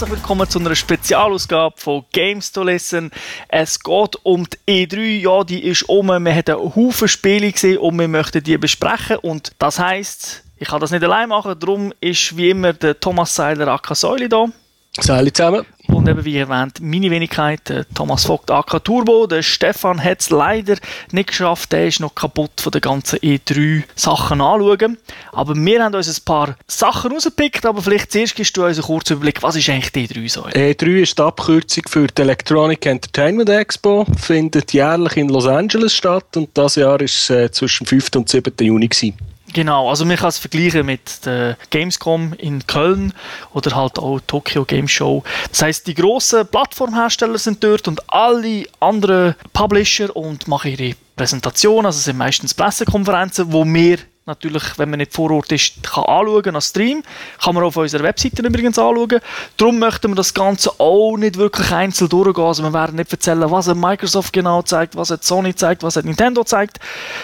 herzlich willkommen zu einer Spezialausgabe von Games to Listen. Es geht um die E3, ja, die ist um. Wir haben einen Haufen Spiele gesehen und wir möchten die besprechen. Und das heisst, ich kann das nicht allein machen, darum ist wie immer der Thomas Seiler AK Säule da. Salut zusammen. Und eben wie erwähnt, meine Wenigkeit, Thomas Vogt AK Turbo. Der Stefan hat es leider nicht geschafft, der ist noch kaputt von den ganzen E3 Sachen anschauen. Aber wir haben uns ein paar Sachen rausgepickt, aber vielleicht zuerst gibst du uns einen kurzen Überblick, was ist eigentlich die E3 so? E3 ist die Abkürzung für die Electronic Entertainment Expo, findet jährlich in Los Angeles statt und das Jahr ist äh, zwischen 5. und 7. Juni gewesen. Genau, also man kann es vergleichen mit der Gamescom in Köln oder halt auch Tokyo Game Show. Das heißt, die grossen Plattformhersteller sind dort und alle anderen Publisher und machen ihre Präsentation, also es sind meistens Pressekonferenzen, wo wir natürlich, wenn man nicht vor Ort ist, kann anschauen als Stream. Kann man auf unserer Webseite übrigens anschauen. Darum möchten wir das Ganze auch nicht wirklich einzeln durchgehen. Also wir werden nicht erzählen, was Microsoft genau zeigt, was Sony zeigt, was Nintendo zeigt,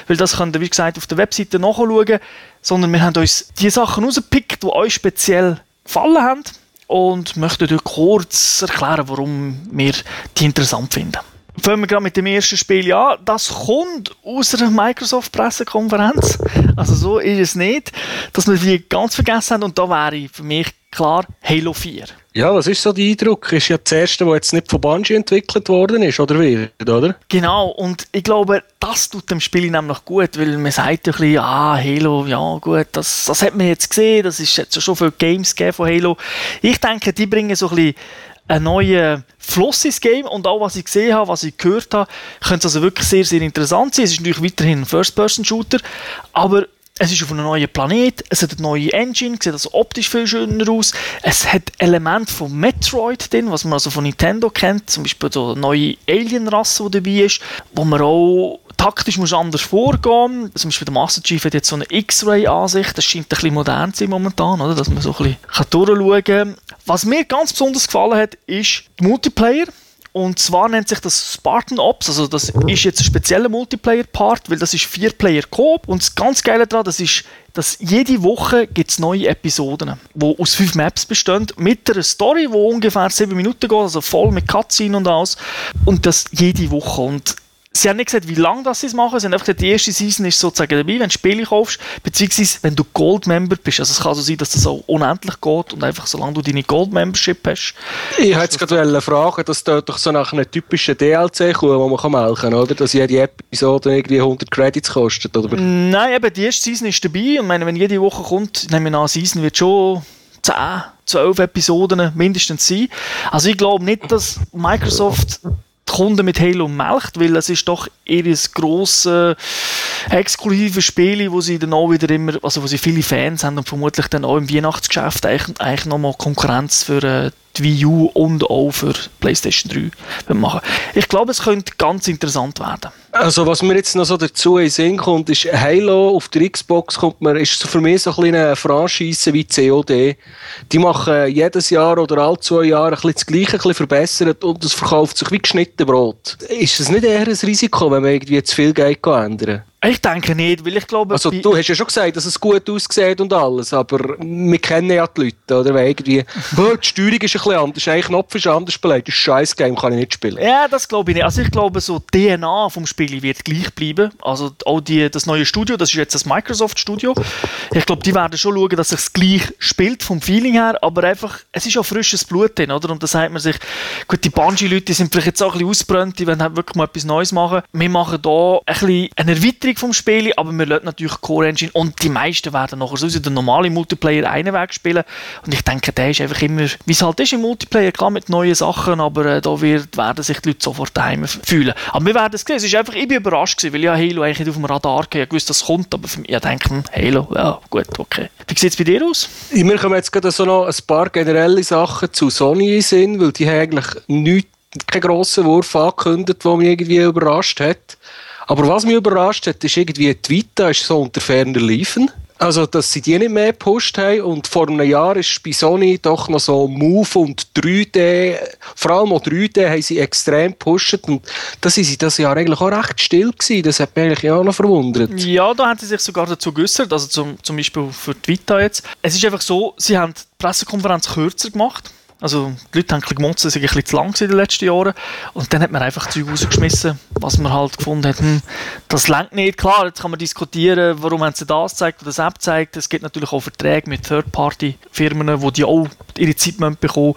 weil das könnt ihr, wie gesagt, auf der Webseite nachschauen. Sondern wir haben uns die Sachen rausgepickt, die euch speziell gefallen haben und möchten euch kurz erklären, warum wir die interessant finden. Fangen wir gerade mit dem ersten Spiel an. Das kommt aus einer Microsoft-Pressekonferenz. Also so ist es nicht, dass wir die ganz vergessen haben. Und da wäre für mich klar Halo 4. Ja, was ist so der Eindruck? Ist ja das erste, das jetzt nicht von Bungie entwickelt worden ist, oder wie? Oder? Genau, und ich glaube, das tut dem Spiel nämlich gut, weil man sagt ja ein bisschen, ah, Halo, ja gut, das, das hat man jetzt gesehen, das ist jetzt schon viele Games von Halo. Ich denke, die bringen so ein bisschen ein neuer Fluss ins Game und auch was ich gesehen habe, was ich gehört habe, könnte also wirklich sehr, sehr interessant sein. Es ist natürlich weiterhin ein First-Person-Shooter, aber es ist auf einem neuen Planet, es hat eine neue Engine, sieht also optisch viel schöner aus. Es hat Elemente von Metroid drin, was man also von Nintendo kennt, zum Beispiel so eine neue Alien-Rasse, die dabei ist, wo man auch taktisch muss anders vorgehen. Zum Beispiel der Master Chief hat jetzt so eine X-Ray-Ansicht, das scheint ein bisschen modern zu sein momentan, oder? dass man so ein bisschen durchschauen kann. Was mir ganz besonders gefallen hat, ist der Multiplayer. Und zwar nennt sich das Spartan Ops, also das ist jetzt ein spezieller Multiplayer-Part, weil das ist Vier-Player-Coop. Und das ganz Geile daran, das ist, dass jede Woche gibt es neue Episoden, die aus fünf Maps bestehen, mit einer Story, die ungefähr sieben Minuten geht, also voll mit Cutscene und alles. Und das jede Woche. Und Sie haben nicht gesagt, wie lange das sie es machen. Sie haben einfach gesagt, die erste Season ist sozusagen dabei, wenn du Spiele kaufst, beziehungsweise wenn du Gold-Member bist. Also es kann so sein, dass das auch unendlich geht und einfach solange du deine Gold-Membership hast. Ich wollte jetzt gerade fragen, dass da doch so nach einem typischen DLC kommt, wo man kann melken kann, oder? Dass jede Episode irgendwie 100 Credits kostet, oder? Nein, eben, die erste Season ist dabei und meine, wenn jede Woche kommt, nehme ich an, Season wird schon 10, 12 Episoden mindestens sein. Also ich glaube nicht, dass Microsoft die Kunden mit Halo melkt, weil es ist doch ihr grosse exklusive Spiele, wo sie dann auch wieder immer, also wo sie viele Fans haben und vermutlich dann auch im Weihnachtsgeschäft eigentlich, eigentlich nochmal Konkurrenz für äh, die Wii U und auch für PlayStation 3 machen. Ich glaube, es könnte ganz interessant werden. Also was mir jetzt noch so dazu in Sinn kommt, ist Halo auf der Xbox kommt mir, ist für mich so ein eine Franchise wie COD. Die machen jedes Jahr oder alle zwei Jahre ein bisschen das Gleiche ein bisschen verbessert und es verkauft sich wie geschnitten Brot. Ist das nicht eher ein Risiko, wenn man irgendwie zu viel Geld ändern ich denke nicht, weil ich glaube... Also du hast ja schon gesagt, dass es gut aussieht und alles, aber wir kennen ja die Leute, oder? Weil irgendwie, die Steuerung ist ein bisschen anders, ein Knopf ist anders belegt, das ist scheiß Game, kann ich nicht spielen. Ja, das glaube ich nicht. Also ich glaube, so die DNA vom Spiel wird gleich bleiben. Also auch die, das neue Studio, das ist jetzt das Microsoft-Studio. Ich glaube, die werden schon schauen, dass es gleich spielt, vom Feeling her, aber einfach, es ist auch frisches Blut drin, oder? Und da sagt man sich, gut, die Bungie-Leute sind vielleicht jetzt auch ein bisschen ausgebrannt, die wollen halt wirklich mal etwas Neues machen. Wir machen da ein bisschen eine Erweiterung Erweiterung vom Spiel, aber wir lassen natürlich Core Engine und die meisten werden nachher so den normalen Multiplayer einen Weg spielen und ich denke, der ist einfach immer, wie es halt ist im Multiplayer, klar mit neuen Sachen, aber äh, da wird, werden sich die Leute sofort daheim fühlen. Aber wir werden es sehen, es ist einfach, ich bin überrascht gewesen, weil ja Halo eigentlich nicht auf dem Radar hatte, ich wusste, das kommt, aber für mich, ich denke, hm, Halo, ja gut, okay. Wie sieht es bei dir aus? Mir kommen jetzt gerade so noch ein paar generelle Sachen zu Sony in Sinn, weil die haben eigentlich nichts keinen grossen Wurf angekündigt, der mich irgendwie überrascht hat. Aber was mich überrascht hat, ist irgendwie, Vita ist so unter ferner Liefen. Also, dass sie die nicht mehr gepusht haben. Und vor einem Jahr ist bei Sony doch noch so Move und 3D, vor allem auch 3D, haben sie extrem gepusht. Und da sind sie das Jahr eigentlich auch recht still gewesen. Das hat mich eigentlich auch noch verwundert. Ja, da haben sie sich sogar dazu geäußert. Also zum, zum Beispiel für Vita jetzt. Es ist einfach so, sie haben die Pressekonferenz kürzer gemacht Also die Leute haben ein gemotzt, es war ein bisschen zu lang in den letzten Jahren. Und dann hat man einfach Zeug rausgeschmissen, was man halt gefunden hat, hm, das längt nicht. Klar, jetzt kann man diskutieren, warum haben sie das gezeigt oder das App gezeigt. Es gibt natürlich auch Verträge mit Third-Party-Firmen, wo die auch ihre Zeit bekommen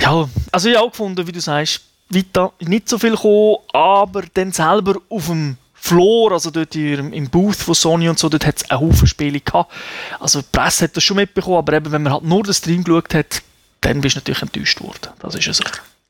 Ja, also ich habe auch gefunden, wie du sagst, weiter nicht so viel gekommen, aber dann selber auf dem Floor, also dort im Booth von Sony und so, dort hat es einen Haufen Spiele gehabt. Also die Presse hat das schon mitbekommen, aber eben, wenn man halt nur den Stream geschaut hat, dann bist du natürlich enttäuscht worden. Das ist ja so.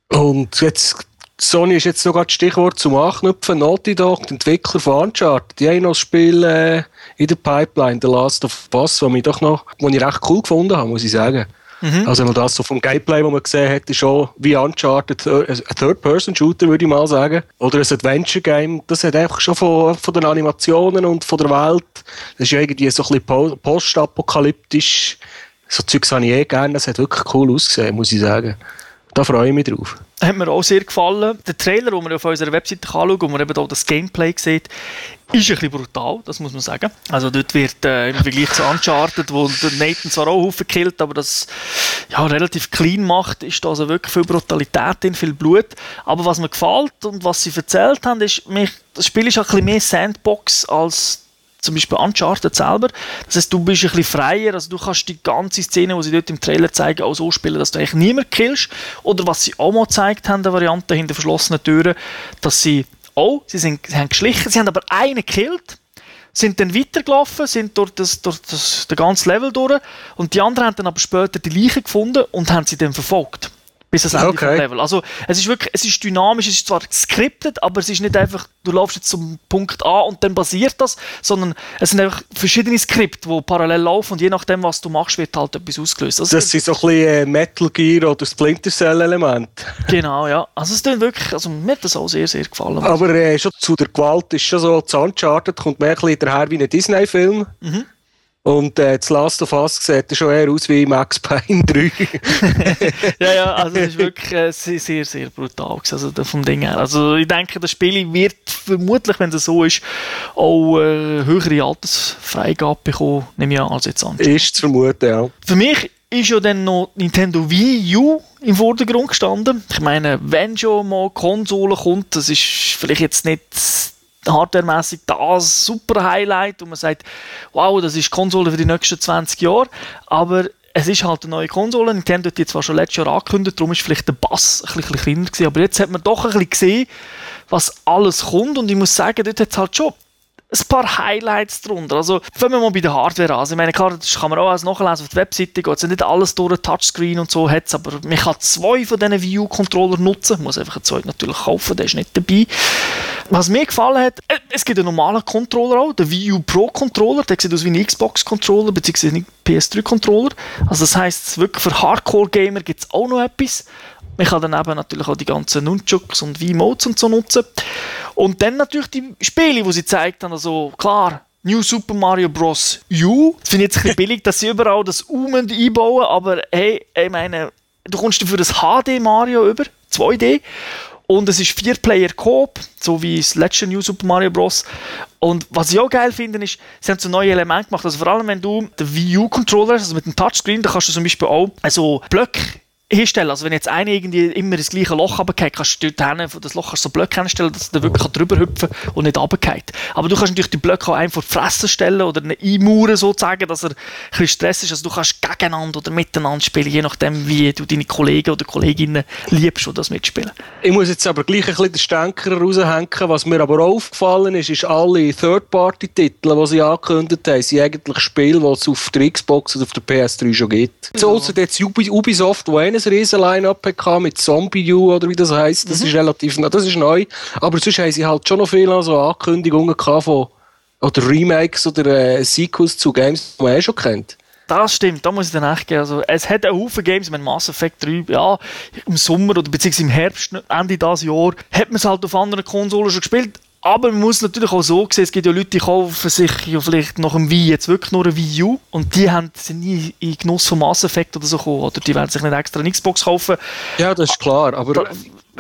Und jetzt, Sony ist jetzt sogar das Stichwort zum Anknüpfen. Naughty Dog, die Entwickler von Uncharted, die haben noch ein Spiel äh, in der Pipeline, The Last of Us, was ich doch noch, was ich recht cool gefunden habe, muss ich sagen. Mhm. Also wenn man das so vom Gameplay, das man gesehen hat, ist schon wie Uncharted äh, ein Third-Person-Shooter, würde ich mal sagen. Oder ein Adventure-Game. Das hat einfach schon von, von den Animationen und von der Welt, das ist ja irgendwie so ein bisschen postapokalyptisch. So Zeugs habe ich eh gerne. Das hat wirklich cool ausgesehen, muss ich sagen. Da freue ich mich drauf. Hat mir auch sehr gefallen. Der Trailer, den man auf unserer Webseite anschauen kann, wo man eben auch das Gameplay sieht, ist ein bisschen brutal, das muss man sagen. Also dort wird äh, im Vergleich zu Uncharted, wo Nathan zwar auch Haufen killt, aber das ja, relativ clean macht, ist da also wirklich viel Brutalität drin, viel Blut. Aber was mir gefällt und was sie erzählt haben, ist, mich, das Spiel ist ein bisschen mehr Sandbox als zum Beispiel Uncharted selber. Das heißt, du bist ein bisschen freier, also du kannst die ganze Szene, die sie dort im Trailer zeigen, auch so spielen, dass du eigentlich niemand killst. Oder was sie auch mal gezeigt haben, der Variante hinter verschlossenen Türen, dass sie auch, sie, sind, sie haben geschlichen, sie haben aber einen gekillt, sind dann weitergelaufen, sind durch, das, durch das, das ganze Level durch und die anderen haben dann aber später die Leiche gefunden und haben sie dann verfolgt bis ans Ende okay. vom Level. Also es ist wirklich, es ist dynamisch, es ist zwar geskriptet, aber es ist nicht einfach, du laufst jetzt zum Punkt A und dann basiert das, sondern es sind einfach verschiedene Skripte, die parallel laufen und je nachdem, was du machst, wird halt etwas ausgelöst. Also das sind so ein bisschen äh, Metal Gear oder Splinter Cell Element. Genau, ja. Also es ist wirklich, also mir hat das auch sehr, sehr gefallen. Aber äh, schon zu der Gewalt ist schon so, Uncharted kommt mehr ein bisschen daher wie ein Disney-Film. Mhm. Und äh, das Last of Us sieht schon eher aus wie Max Payne 3. ja, ja, also das ist wirklich äh, sehr, sehr, sehr brutal also vom Ding her. Also ich denke, das Spiel wird vermutlich, wenn es so ist, auch äh, höhere Altersfreigabe bekommen, nehme ich an, als jetzt an. Ist zu vermuten, ja. Für mich ist ja dann noch Nintendo Wii U im Vordergrund gestanden. Ich meine, wenn schon mal Konsole kommt, das ist vielleicht jetzt nicht hardwaremäßig das super Highlight und man sagt, wow, das ist Konsole für die nächsten 20 Jahre, aber es ist halt eine neue Konsole. Nintendo hat die zwar schon letztes Jahr angekündigt, darum ist vielleicht der Bass ein bisschen kleiner gewesen, aber jetzt hat man doch ein bisschen gesehen, was alles kommt. Und ich muss sagen, dort hat es halt schon ein paar Highlights drunter. Also fangen wir mal bei der Hardware an. Ich meine, klar, das kann man auch alles nachlesen auf der Webseite, geht es nicht alles durch Touchscreen und so, hat's, aber man kann zwei von diesen Wii U-Controller nutzen, man muss einfach einen zweiten natürlich kaufen, der ist nicht dabei. Was mir gefallen hat, äh, es gibt einen normalen Controller auch, Wii U Pro Controller, der sieht aus wie ein Xbox-Controller, beziehungsweise ein PS3-Controller. Also das heisst, wirklich für Hardcore-Gamer gibt es auch noch etwas. Man kann dann eben natürlich auch die ganzen Nunchucks und Wii-Modes und so nutzen. Und dann natürlich die Spiele, die sie zeigt haben, also klar, New Super Mario Bros. U. Das finde ich jetzt ein bisschen billig, dass sie überall das U einbauen, aber hey, ich meine, du kommst dafür das HD Mario über, 2D. Und es ist Vier-Player-Coop, so wie das letzte New Super Mario Bros. Und was ich auch geil finde, ist, sie haben so neue Elemente gemacht. Also vor allem, wenn du den Wii U-Controller hast, also mit dem Touchscreen, da kannst du zum Beispiel auch so Blöcke hinstellen. Also wenn jetzt einer irgendwie immer das gleiche Loch runtergeht, kannst du dort hin, das Loch kannst du so Blöcke hinstellen, dass der wirklich drüber hüpfen und nicht runtergeht. Aber du kannst natürlich die Blöcke auch einfach vor die Fresse stellen oder einmauern sozusagen, dass er ein bisschen Stress ist. Also du kannst gegeneinander oder miteinander spielen, je nachdem, wie du deine Kollegen oder Kolleginnen liebst, die das mitspielen. Ich muss jetzt aber gleich ein bisschen den Stänker raushängen. Was mir aber aufgefallen ist, ist alle Third-Party-Titel, die sie angekündigt haben, sind eigentlich Spiele, die es auf der Xbox oder auf der PS3 schon gibt. So, außer jetzt Ubisoft, wo eines ein riesen Line-Up mit Zombie U oder wie das heisst. Das mhm. ist relativ das ist neu. Aber sonst haben sie halt schon noch viele so Ankündigungen von oder Remakes oder äh, Sequels zu Games, die man eh schon kennt. Das stimmt, da muss ich dann echt gehen. Also, es hat einen Haufen Games, wenn Mass Effect 3, ja, im Sommer oder beziehungsweise im Herbst, Ende dieses Jahr, hat man es halt auf anderen Konsolen schon gespielt. Aber man muss natürlich auch so sehen, es gibt ja Leute, die kaufen sich ja vielleicht nach dem Wii jetzt wirklich nur ein Wii U und die haben, sind nie in Genuss von Mass Effect oder so gekommen, oder die werden sich nicht extra eine Xbox kaufen. Ja, das ist klar, aber... Da,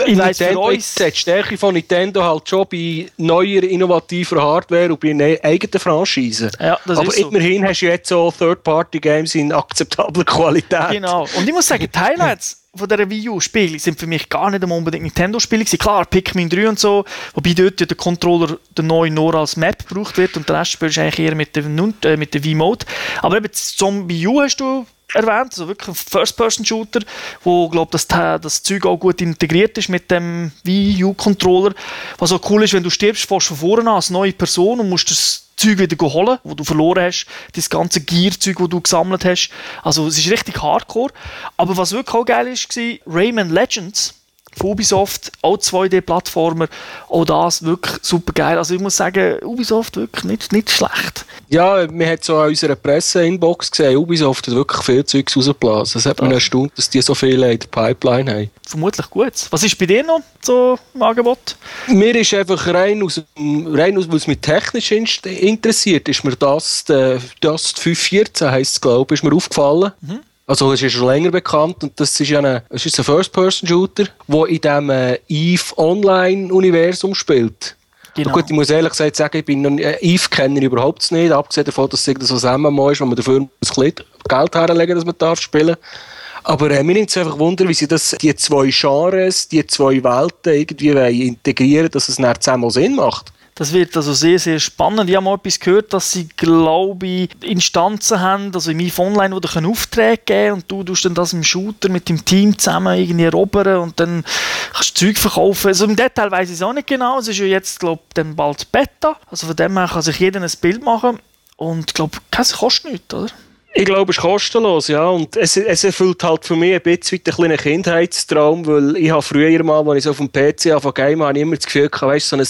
ich weiss, für uns... Die Stärke von Nintendo halt schon bei neuer, innovativer Hardware und bei ne-, eigenen Franchisen. Ja, das Aber ist so. immerhin hast du jetzt so Third-Party-Games in akzeptabler Qualität. Genau. Und ich muss sagen, die Highlights von dieser Wii U-Spiele sind für mich gar nicht unbedingt Nintendo-Spiele gewesen. Klar, Pikmin 3 und so, wobei dort ja der Controller der neue nur als Map gebraucht wird und der Rest spielst du eigentlich eher mit der, äh, mit der Wii-Mode. Aber eben Zombie U hast du erwähnt, also wirklich ein First-Person-Shooter, wo glaube das, das Zeug auch gut integriert ist mit dem Wii U-Controller. Was auch cool ist, wenn du stirbst, fährst du von vorne an als neue Person und musst das Zeug wieder holen, wo du verloren hast, das ganze Gear-Zeug, das du gesammelt hast. Also es ist richtig hardcore. Aber was wirklich auch geil ist, war Rayman Legends Ubisoft, auch 2D-Plattformer, auch das wirklich super geil. Also ich muss sagen, Ubisoft wirklich nicht, nicht schlecht. Ja, man hat so an unserer Presse-Inbox gesehen, Ubisoft hat wirklich viel Zeugs rausgeblasen. Es hat mich erstaunt, dass die so viele in der Pipeline haben. Vermutlich gut. Was ist bei dir noch so im Angebot? Mir ist einfach rein aus, rein aus weil es mich technisch interessiert, ist mir das, das 514 heisst es, glaube ich, ist mir aufgefallen. Mhm also es ist schon länger bekannt und das ist ja ein, ein First-Person-Shooter, der in diesem äh, EVE Online-Universum spielt. Genau. Gut, ich muss ehrlich gesagt sagen, ich bin äh, EVE kenne ich überhaupt nicht, abgesehen davon, dass es so ein MMO ist, wo man dafür ein bisschen Geld herlegen dass man darf spielen aber äh, mir nimmt es einfach Wunder, wie sie das, die zwei Genres, die zwei Welten irgendwie integrieren dass es dann zusammen Sinn macht. Das wird also sehr, sehr spannend. Ich habe mal etwas gehört, dass sie, glaube ich, Instanzen haben, also im EVE Online, wo du Aufträge geben und du tust dann das im Shooter mit dem Team zusammen irgendwie erobern und dann kannst du Zeug verkaufen. Also im Detail weiß ich es auch nicht genau. Es ist ja jetzt, glaube ich, dann bald Beta. Also von dem her kann sich jeder ein Bild machen und ich glaube, es kostet nichts, oder? Ich glaube, es ist kostenlos, ja. Und es, es erfüllt halt für mich ein bisschen einen kleinen Kindheitstraum, weil ich habe früher mal, als ich so auf dem PC angefangen game habe, immer das Gefühl gehabt, weißt, so ein,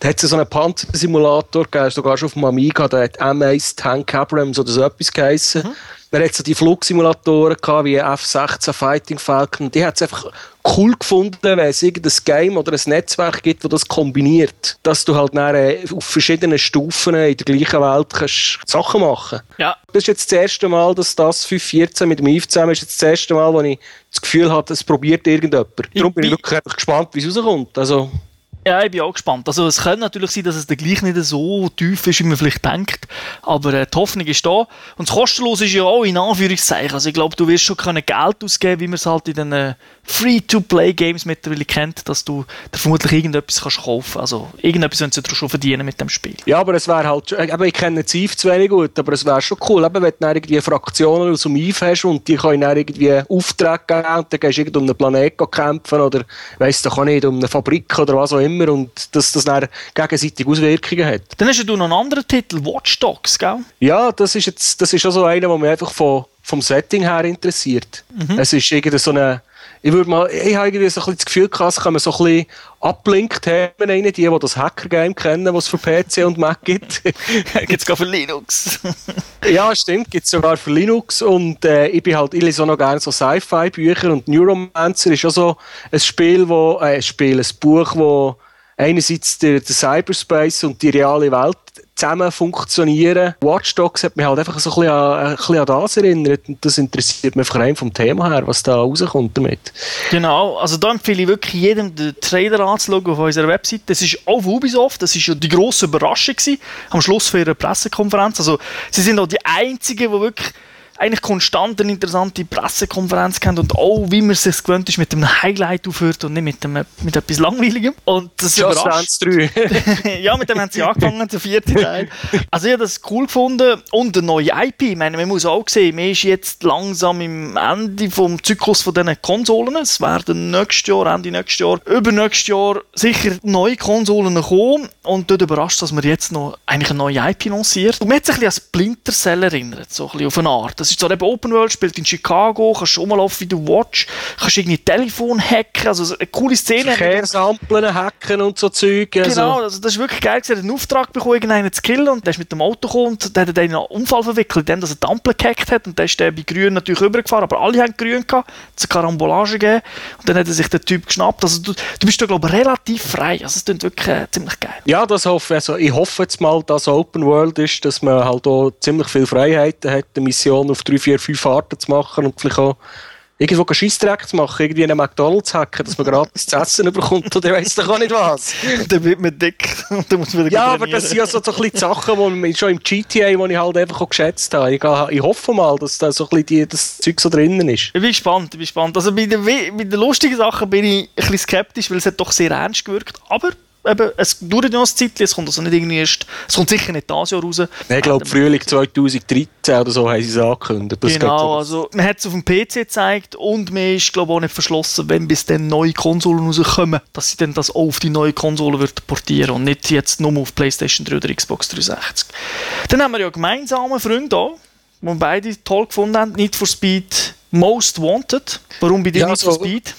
da hat es so einen Panzersimulator gegeben, sogar schon auf dem Amiga, der hat M1 Tank Abrams oder so etwas geheissen. Mhm. Man hat so die Flugsimulatoren gehabt, wie F-16 Fighting Falcon. Die hat es einfach cool gefunden, wenn es irgendein Game oder ein Netzwerk gibt, das das kombiniert. Dass du halt äh, auf verschiedenen Stufen in der gleichen Welt kannst Sachen machen Ja. Das ist jetzt das erste Mal, dass das 5.14 mit dem Eve zusammen ist jetzt das erste Mal, wo ich das Gefühl habe, es probiert irgendjemand. Darum bin ich wirklich gespannt, wie es rauskommt. Also, ja, ich bin auch gespannt. Also es könnte natürlich sein, dass es dann gleich nicht so tief ist, wie man vielleicht denkt. Aber äh, die Hoffnung ist da. Und das Kostenlos ist ja auch in Anführungszeichen. Also ich glaube, du wirst schon Geld ausgeben, wie man es halt in den äh, Free-to-Play-Games mittlerweile kennt, dass du da vermutlich irgendetwas kannst kaufen Also irgendetwas sollen sie schon verdienen mit dem Spiel. Ja, aber es wäre halt, eben, ich kenne Ziv zu wenig gut, aber es wäre schon cool, eben, wenn du dann irgendwie Fraktionen aus dem Eve hast und die können dann irgendwie Aufträge geben und dann gehst du um einen Planeten kämpfen oder weiss doch auch nicht, um eine Fabrik oder was auch immer und dass das dann gegenseitige Auswirkungen hat. Dann hast du noch einen anderen Titel, Watch Dogs, gell? Ja, das ist jetzt das ist auch so einer, der mich einfach von, vom Setting her interessiert. Mhm. Es ist irgendwie so eine ich würde mal, ich habe irgendwie so ein bisschen das Gefühl gehabt, es man so ein bisschen rein, die, die das Hacker-Game kennen, was es für PC und Mac gibt. gibt es gar für Linux. ja, stimmt, gibt es sogar für Linux und äh, ich bin halt, ich lese auch noch gerne so Sci-Fi-Bücher und Neuromancer ist auch so ein Spiel, wo, äh, ein Spiel, ein Buch, wo einerseits der, der Cyberspace und die reale Welt zusammen funktionieren. Watch Dogs hat mich halt einfach so ein bisschen, an, ein bisschen an das erinnert und das interessiert mich vor allem vom Thema her, was da rauskommt damit. Genau, also da empfehle ich wirklich jedem den Trailer anzuschauen auf unserer Website. Das ist auch Ubisoft, das ist ja die grosse Überraschung gewesen, am Schluss für ihre Pressekonferenz. Also sie sind auch die Einzigen, die wirklich eigentlich konstant eine interessante Pressekonferenz gehabt und auch, wie man es sich gewöhnt ist, mit einem Highlight aufhört und nicht mit, einem, mit etwas Langweiligem. Und das Just überrascht. 3. ja, mit dem haben sie angefangen, der vierte Teil. Also ich habe das cool gefunden und eine neue IP. Ich meine, man muss auch sehen, man ist jetzt langsam im Ende vom Zyklus von diesen Konsolen. Es werden nächstes Jahr, Ende nächstes Jahr, übernächstes Jahr sicher neue Konsolen kommen und dort überrascht, dass man jetzt noch eigentlich eine neue IP lanciert. Und man hat sich ein bisschen an Splinter Cell erinnert, so ein bisschen auf eine Art. Das ist zwar eben Open World, spielt in Chicago, kannst schon mal auf wie du Watch, kannst irgendwie Telefon hacken, also eine coole Szene. Verkehrsampeln hacken und so Zeug. Also. Genau, also das ist wirklich geil. Er hat einen Auftrag bekommen, irgendeinen zu killen und der ist mit dem Auto gekommen und der hat einen Unfall verwickelt, indem er die Ampel gehackt hat und der ist der bei Grün natürlich rübergefahren, aber alle haben Grün gehabt, es eine Karambolage gegeben und dann hat er sich der Typ geschnappt. Also du, du bist da glaube ich relativ frei, also es klingt wirklich äh, ziemlich geil. Ja, das hoffe also ich hoffe jetzt mal, dass Open World ist, dass man halt auch ziemlich viel Freiheiten hat, eine Mission auf drei, vier, fünf Fahrten zu machen und vielleicht auch irgendwo Scheissdreck zu machen, irgendwie einen McDonalds hacken, dass man gratis zu essen bekommt oder weiss doch auch nicht was. dann wird man dick und dann muss man Ja, aber das sind ja so, so ein bisschen Sachen, die schon im GTA, die ich halt einfach auch geschätzt habe. Ich, ich hoffe mal, dass da so ein bisschen die, das Zeug so drinnen ist. Ich bin gespannt, ich bin gespannt. Also bei den, bei den lustigen Sachen bin ich ein bisschen skeptisch, weil es hat doch sehr ernst gewirkt, aber eben, es dauert ja noch ein Zeitchen, es kommt also nicht irgendwie erst, es kommt sicher nicht dieses Jahr raus. Nee, ich glaube, Frühling 2013 oder so haben sie es angekündigt. Das genau, also man hat es auf dem PC gezeigt und man ist glaube auch nicht verschlossen, wenn bis dann neue Konsolen rauskommen, dass sie dann das auch auf die neue Konsole wird portieren und nicht jetzt nur auf Playstation 3 oder Xbox 360. Dann haben wir ja gemeinsame Freunde da, die wir beide toll gefunden haben, Need for Speed Most Wanted. Warum bei dir ja, Need for Speed?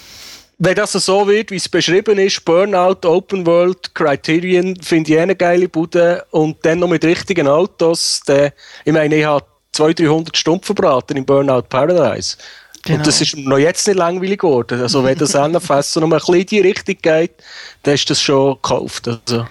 Wenn das so wird, wie es beschrieben ist, Burnout, Open World, Criterion, finde ich eh eine geile Bude und dann noch mit richtigen Autos, dann, ich meine, ich habe 200, 300 Stunden verbraten im Burnout Paradise. Genau. Und das ist noch jetzt nicht langweilig geworden. Also wenn das NFS so noch ein bisschen in die Richtung geht, dann ist das schon gekauft. Also.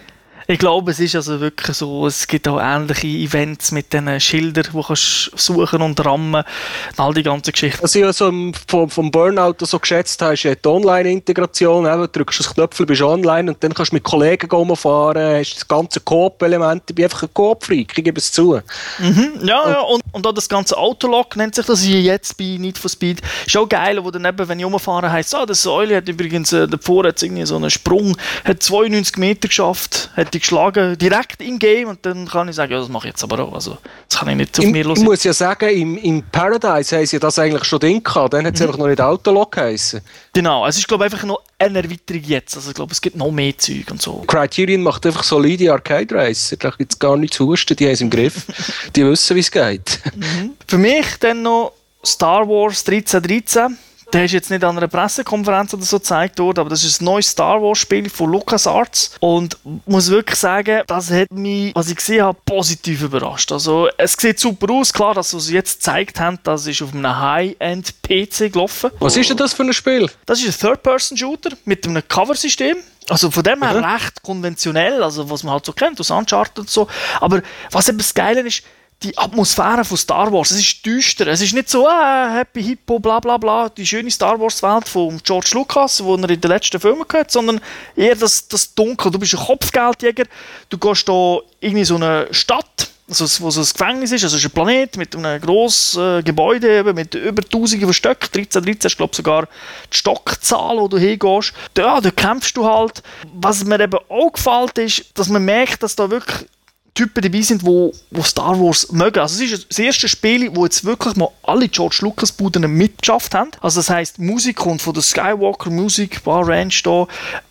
Ich glaube, es ist also wirklich so, es gibt auch ähnliche Events mit diesen Schildern, die du suchen und rammen und all die ganzen Geschichten. Was ich also vom, vom Burnout so geschätzt habe, ist die Online-Integration. Du drückst das Knöpfel, bist online und dann kannst du mit Kollegen fahren, hast das ganze Coop-Element. Ich bin einfach ein Coop-Freak, ich gebe es zu. Mhm, ja, ja, und, und auch das ganze Autolock nennt sich das hier jetzt bei Need for Speed. Ist auch geil, wo dann eben, wenn ich rumfahre, heisst, ah, der Säule hat übrigens, äh, davor hat irgendwie so einen Sprung, hat 92 Meter geschafft, hat die geschlagen, direkt im Game und dann kann ich sagen, ja, das mache ich jetzt aber auch. Also, das kann ich nicht auf mir los. Ich muss ja sagen, im, im Paradise haben sie das eigentlich schon drin gehabt, dann hat es mhm. einfach noch nicht Autolock geheißen. Genau, es ist glaube ich einfach noch eine Erweiterung jetzt, also ich glaube, es gibt noch mehr Zeug und so. Criterion macht einfach solide Arcade Racer, da gibt es gar nichts zu husten, die haben es im Griff, die wissen, wie es geht. Mhm. Für mich dann noch Star Wars 1313 der ist jetzt nicht an einer Pressekonferenz oder so gezeigt worden, aber das ist ein neues Star Wars Spiel von LucasArts und muss wirklich sagen, das hat mich, was ich gesehen habe, positiv überrascht. Also es sieht super aus, klar, dass sie jetzt gezeigt haben, das ist auf einem High-End PC gelaufen. Was ist denn das für ein Spiel? Das ist ein Third-Person-Shooter mit einem Cover-System. Also von dem her mhm. recht konventionell, also was man halt so kennt, aus Uncharted und so. Aber was eben das Geile ist, die Atmosphäre von Star Wars. Es ist düster. Es ist nicht so äh, Happy Hippo, bla bla bla, die schöne Star Wars-Welt von George Lucas, wo er in den letzten Filmen gehört, sondern eher das, das Dunkel. Du bist ein Kopfgeldjäger, du gehst da in so eine Stadt, also wo so ein Gefängnis ist, also es ist ein Planet mit einem grossen äh, Gebäude mit über tausenden von Stöcken, 13, 13 ist glaube sogar die Stockzahl, wo du hingehst. Ja, da kämpfst du halt. Was mir eben auch gefällt ist, dass man merkt, dass da wirklich Typen dabei sind, wo Star Wars mögen. Also es ist das erste Spiel, wo jetzt wirklich mal alle George Lucas Buden mitgeschafft haben. Also das heißt, Musik kommt von der Skywalker Musik Bar Ranch da.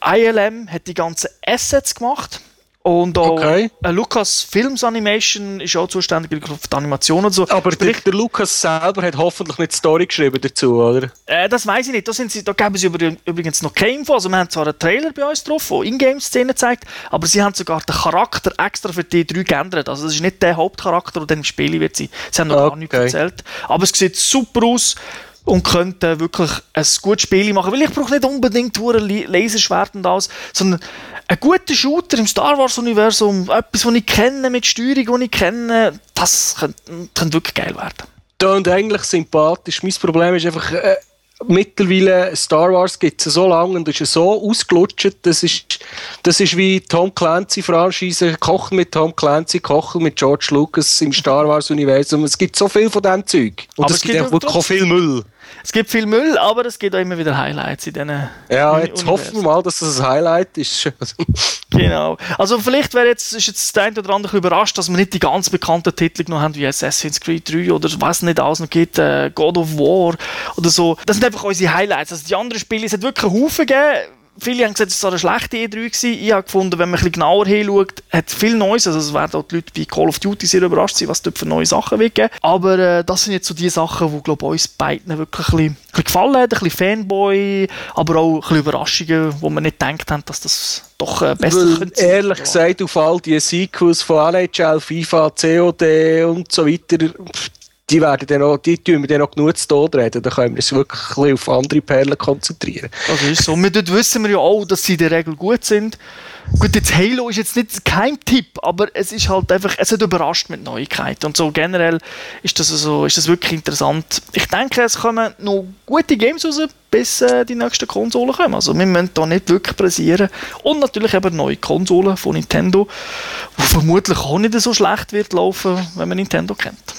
ILM hat die ganzen Assets gemacht. Und auch okay. äh, Lucas Films Animation ist auch zuständig für die Animation und so. Aber Sprich, der, der, Lucas selber hat hoffentlich nicht die Story geschrieben dazu, oder? Äh, das weiß ich nicht. Da, sind sie, da geben sie übrigens noch keine Info. Also wir haben zwar einen Trailer bei uns drauf, der Ingame-Szenen zeigt, aber sie haben sogar den Charakter extra für die drei geändert. Also das ist nicht der Hauptcharakter, der dann im Spiel wird sein. Sie haben noch okay. gar nichts erzählt. Aber es sieht super aus und könnte wirklich ein gutes Spiel machen. Weil ich brauche nicht unbedingt Laserschwert und alles, sondern ein guter Shooter im Star Wars-Universum, etwas, das ich kenne, mit Steuerung, die ich kenne, das könnte, könnte wirklich geil werden. Tönt eigentlich sympathisch. Mein Problem ist einfach, äh, mittlerweile Star Wars gibt es so lange und ist so ausgelutscht, das ist, das ist wie Tom Clancy-Franchise, Kochen mit Tom Clancy, Kochen mit George Lucas im Star Wars-Universum. Es gibt so viel von diesem Zeug. Und Aber es, es gibt auch wirklich viel Müll. Es gibt viel Müll, aber es gibt auch immer wieder Highlights in diesen. Ja, jetzt hoffen wir mal, dass das ein Highlight ist. genau. Also vielleicht wäre jetzt, ist jetzt der eine oder andere überrascht, dass wir nicht die ganz bekannten Titel noch haben, wie Assassin's Creed 3 oder was nicht alles noch gibt, äh, God of War oder so. Das sind einfach unsere Highlights. Also die anderen Spiele, es hat wirklich einen Haufen gegeben viele haben gesagt, es war eine schlechte E3 gewesen. Ich habe gefunden, wenn man ein bisschen genauer hinschaut, hat es viel Neues. Also es werden auch die Leute bei Call of Duty sehr überrascht sein, was dort für neue Sachen wird geben. Aber äh, das sind jetzt so die Sachen, die glaube uns beiden wirklich ein bisschen, ein bisschen gefallen haben. Ein bisschen Fanboy, aber auch ein bisschen Überraschungen, wo man nicht gedacht haben, dass das doch äh, besser Weil, könnte Ehrlich sein. gesagt, auf all die Sequels von NHL, FIFA, COD und so weiter, die werden dann auch, die tun wir dann auch genug zu Tod reden. Da können wir uns wirklich auf andere Perlen konzentrieren. Das ist so. Wir wissen wir ja auch, dass sie in der Regel gut sind. Gut, jetzt Halo ist jetzt nicht kein Tipp, aber es ist halt einfach, es hat überrascht mit Neuigkeiten und so generell ist das also, ist das wirklich interessant. Ich denke, es kommen noch gute Games raus, bis äh, die nächsten Konsolen kommen. Also wir müssen da nicht wirklich pressieren und natürlich eben neue Konsolen von Nintendo, die vermutlich auch nicht so schlecht wird laufen, wenn man Nintendo kennt.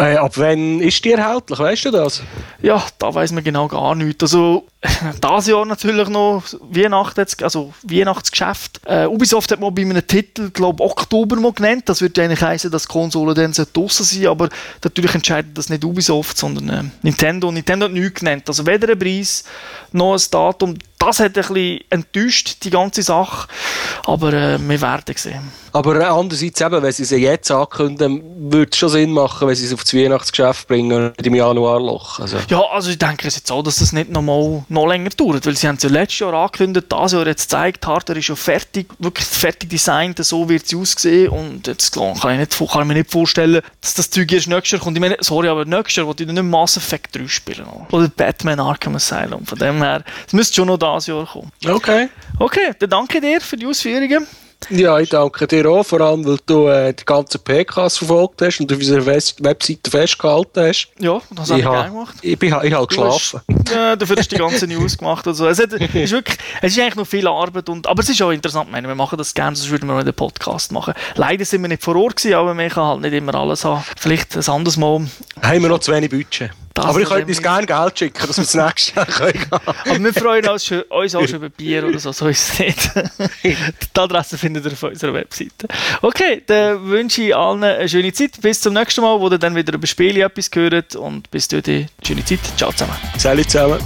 Äh, ab wann ist die erhältlich? Weißt du das? Ja, da weiß man genau gar nichts. Also, das Jahr natürlich noch Weihnachten, also Weihnachtsgeschäft. Äh, Ubisoft hat mal bei einem Titel, glaube Oktober mal genannt. Das würde eigentlich heißen, dass die Konsole dann draußen sein aber natürlich entscheidet das nicht Ubisoft, sondern äh, Nintendo. Nintendo hat nichts genannt. Also weder ein Preis noch ein Datum. Das hat ein bisschen enttäuscht, die ganze Sache. Aber äh, wir werden sehen. Aber andererseits eben, wenn sie sie jetzt ankündigen, würde es schon Sinn machen, wenn sie es auf das Weihnachtsgeschäft bringen und im Januar Loch. Also. Ja, also ich denke jetzt auch, dass das nicht noch, mal, noch länger dauert, weil sie haben es ja letztes Jahr angekündigt, das Jahr jetzt gezeigt, Hardware ist schon fertig, wirklich fertig designt, so wird sie aussehen und jetzt kann ich, nicht, kann ich mir nicht vorstellen, dass das Zeug erst nächstes Jahr kommt. Ich meine, sorry, aber nächstes Jahr wollte ich nicht Mass Effect 3 spielen. Oder Batman Arkham Asylum. Von dem her, es müsste schon noch das Jahr kommen. Okay. Okay, dann danke dir für die Ausführungen. Ja, ich danke dir auch, vor allem, weil du äh, die ganzen PKs verfolgt hast und auf unserer Webseite festgehalten hast. Ja, das habe ich, ich gerne gemacht. Ich, bin, ich habe geschlafen. Hast, ja, dafür hast du die ganze News gemacht. Also, es, hat, ist wirklich, es ist eigentlich noch viel Arbeit, und, aber es ist auch interessant. Meine, wir machen das gerne, sonst würden wir einen Podcast machen. Leider sind wir nicht vor Ort gewesen, aber wir können halt nicht immer alles haben. Vielleicht ein anderes Mal. Haben wir noch zu wenig Budget. Das aber ich könnte uns gerne Geld schicken, dass wir das nächste Jahr können. aber wir freuen uns, schon, uns auch schon über Bier oder so, so ist es nicht. die Adresse findet ihr auf unserer Webseite. Okay, dann wünsche ich allen eine schöne Zeit. Bis zum nächsten Mal, wo ihr dann wieder über Spiele etwas hört. Und bis dahin, schöne Zeit. Ciao zusammen. Salut zusammen.